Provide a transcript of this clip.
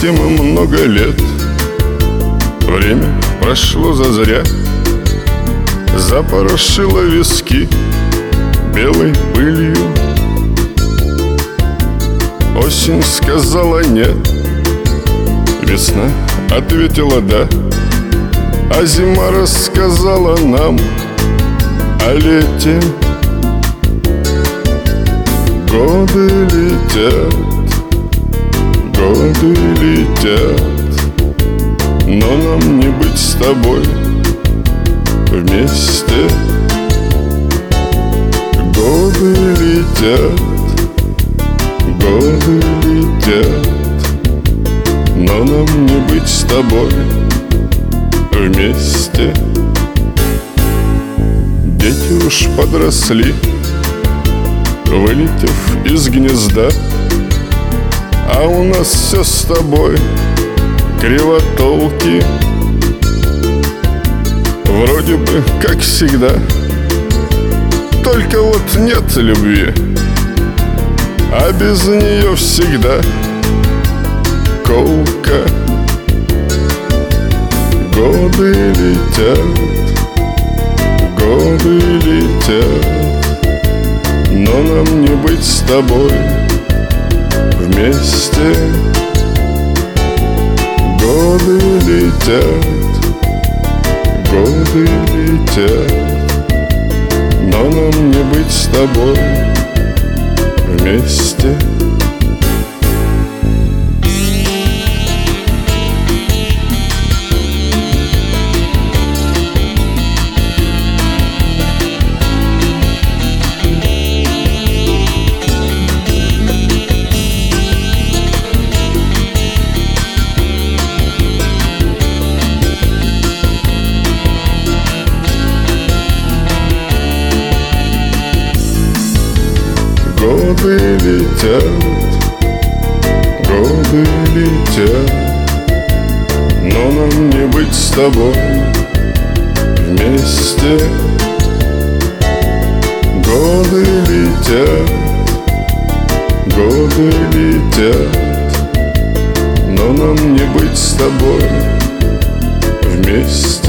Вместе мы много лет. Время прошло зазря. Запорошило виски Белой пылью Осень сказала нет Весна ответила да А зима рассказала нам О лете. Годы летят Годы летят Но нам не быть с тобой Вместе. Годы летят Годы летят Но нам не быть с тобой Вместе. Дети уж подросли Вылетев из гнезда А у нас все с тобой Кривотолки Вроде бы как всегда Только вот нет любви А без нее всегда Колка. Годы летят Годы летят но нам не быть с тобой вместе Годы летят, годы летят. Но нам не быть с тобой вместе Годы летят, годы летят. Но нам не быть с тобой вместе. Годы летят, годы летят. Но нам не быть с тобой вместе